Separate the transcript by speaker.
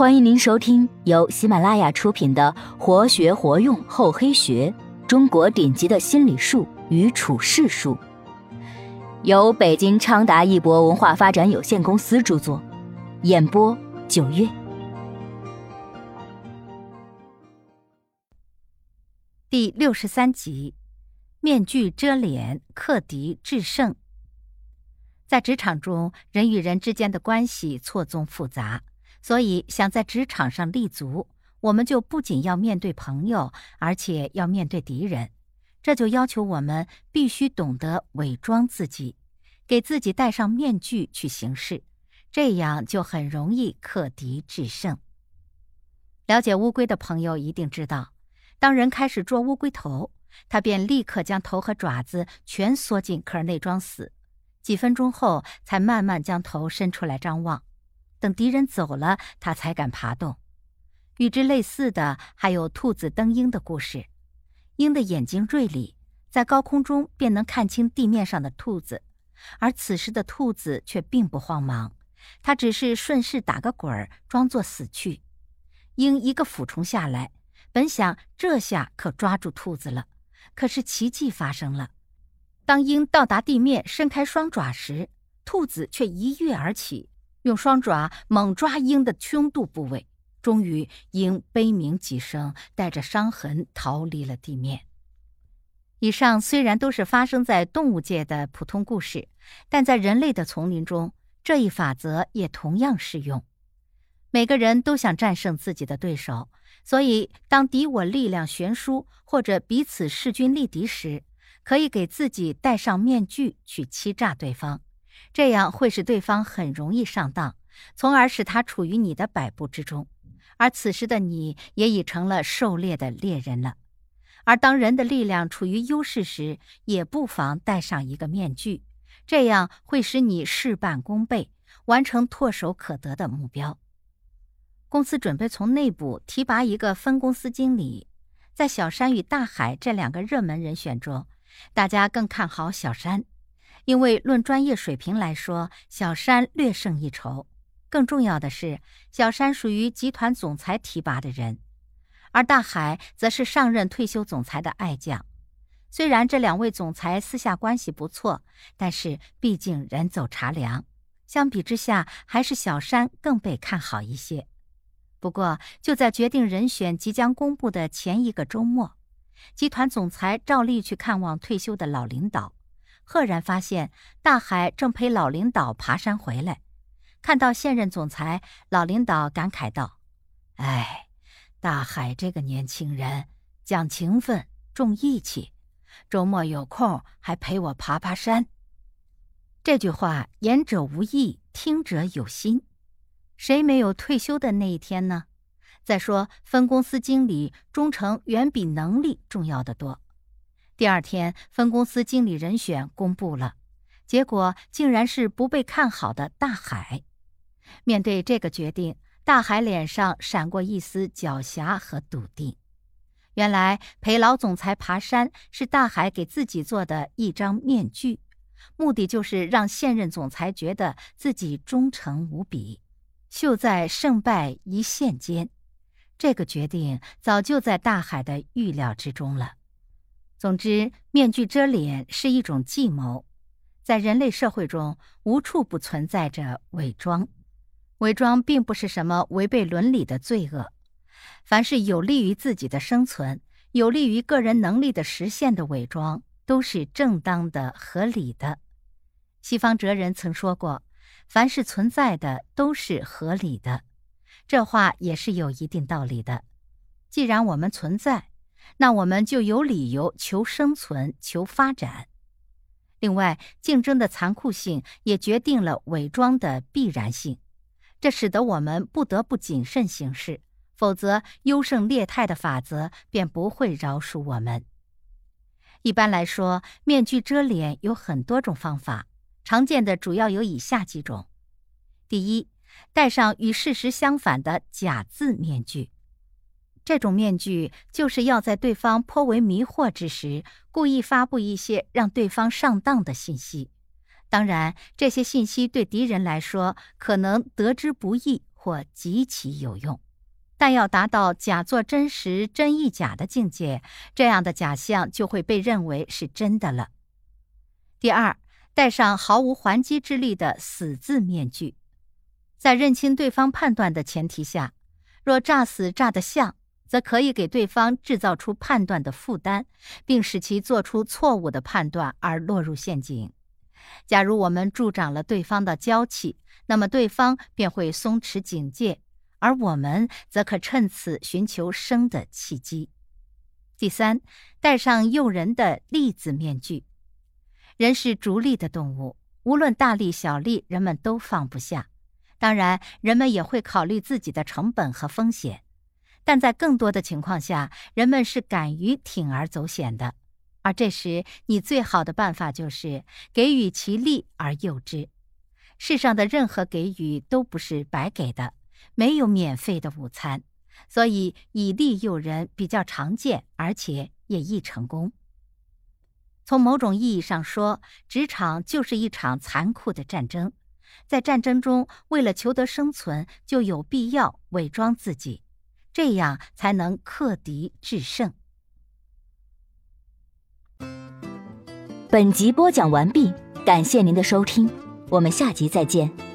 Speaker 1: 欢迎您收听由喜马拉雅出品的《活学活用厚黑学：中国顶级的心理术与处世术》，由北京昌达一博文化发展有限公司著作，演播九月。
Speaker 2: 第六十三集：面具遮脸，克敌制胜。在职场中，人与人之间的关系错综复杂。所以，想在职场上立足，我们就不仅要面对朋友，而且要面对敌人。这就要求我们必须懂得伪装自己，给自己戴上面具去行事，这样就很容易克敌制胜。了解乌龟的朋友一定知道，当人开始捉乌龟头，它便立刻将头和爪子全缩进壳内装死，几分钟后才慢慢将头伸出来张望。等敌人走了，他才敢爬动。与之类似的还有兔子蹬鹰的故事。鹰的眼睛锐利，在高空中便能看清地面上的兔子，而此时的兔子却并不慌忙，它只是顺势打个滚儿，装作死去。鹰一个俯冲下来，本想这下可抓住兔子了，可是奇迹发生了。当鹰到达地面，伸开双爪时，兔子却一跃而起。用双爪猛抓鹰的胸肚部位，终于鹰悲鸣几声，带着伤痕逃离了地面。以上虽然都是发生在动物界的普通故事，但在人类的丛林中，这一法则也同样适用。每个人都想战胜自己的对手，所以当敌我力量悬殊或者彼此势均力敌时，可以给自己戴上面具去欺诈对方。这样会使对方很容易上当，从而使他处于你的摆布之中，而此时的你也已成了狩猎的猎人了。而当人的力量处于优势时，也不妨戴上一个面具，这样会使你事半功倍，完成唾手可得的目标。公司准备从内部提拔一个分公司经理，在小山与大海这两个热门人选中，大家更看好小山。因为论专业水平来说，小山略胜一筹。更重要的是，小山属于集团总裁提拔的人，而大海则是上任退休总裁的爱将。虽然这两位总裁私下关系不错，但是毕竟人走茶凉，相比之下，还是小山更被看好一些。不过，就在决定人选即将公布的前一个周末，集团总裁照例去看望退休的老领导。赫然发现大海正陪老领导爬山回来，看到现任总裁，老领导感慨道：“哎，大海这个年轻人讲情分，重义气，周末有空还陪我爬爬山。”这句话言者无意，听者有心。谁没有退休的那一天呢？再说，分公司经理忠诚远比能力重要的多。第二天，分公司经理人选公布了，结果竟然是不被看好的大海。面对这个决定，大海脸上闪过一丝狡黠和笃定。原来陪老总裁爬山是大海给自己做的一张面具，目的就是让现任总裁觉得自己忠诚无比，秀在胜败一线间。这个决定早就在大海的预料之中了。总之，面具遮脸是一种计谋，在人类社会中无处不存在着伪装。伪装并不是什么违背伦理的罪恶，凡是有利于自己的生存、有利于个人能力的实现的伪装，都是正当的、合理的。西方哲人曾说过：“凡是存在的都是合理的。”这话也是有一定道理的。既然我们存在，那我们就有理由求生存、求发展。另外，竞争的残酷性也决定了伪装的必然性，这使得我们不得不谨慎行事，否则优胜劣汰的法则便不会饶恕我们。一般来说，面具遮脸有很多种方法，常见的主要有以下几种：第一，戴上与事实相反的假字面具。这种面具就是要在对方颇为迷惑之时，故意发布一些让对方上当的信息。当然，这些信息对敌人来说可能得之不易，或极其有用。但要达到假作真实、真亦假的境界，这样的假象就会被认为是真的了。第二，戴上毫无还击之力的死字面具，在认清对方判断的前提下，若诈死诈得像，则可以给对方制造出判断的负担，并使其做出错误的判断而落入陷阱。假如我们助长了对方的娇气，那么对方便会松弛警戒。而我们则可趁此寻求生的契机。第三，戴上诱人的利字面具。人是逐利的动物，无论大利小利，人们都放不下。当然，人们也会考虑自己的成本和风险，但在更多的情况下，人们是敢于铤而走险的。而这时，你最好的办法就是给予其利而诱之。世上的任何给予都不是白给的。没有免费的午餐，所以以利诱人比较常见，而且也易成功。从某种意义上说，职场就是一场残酷的战争。在战争中，为了求得生存，就有必要伪装自己，这样才能克敌制胜。
Speaker 1: 本集播讲完毕，感谢您的收听，我们下集再见。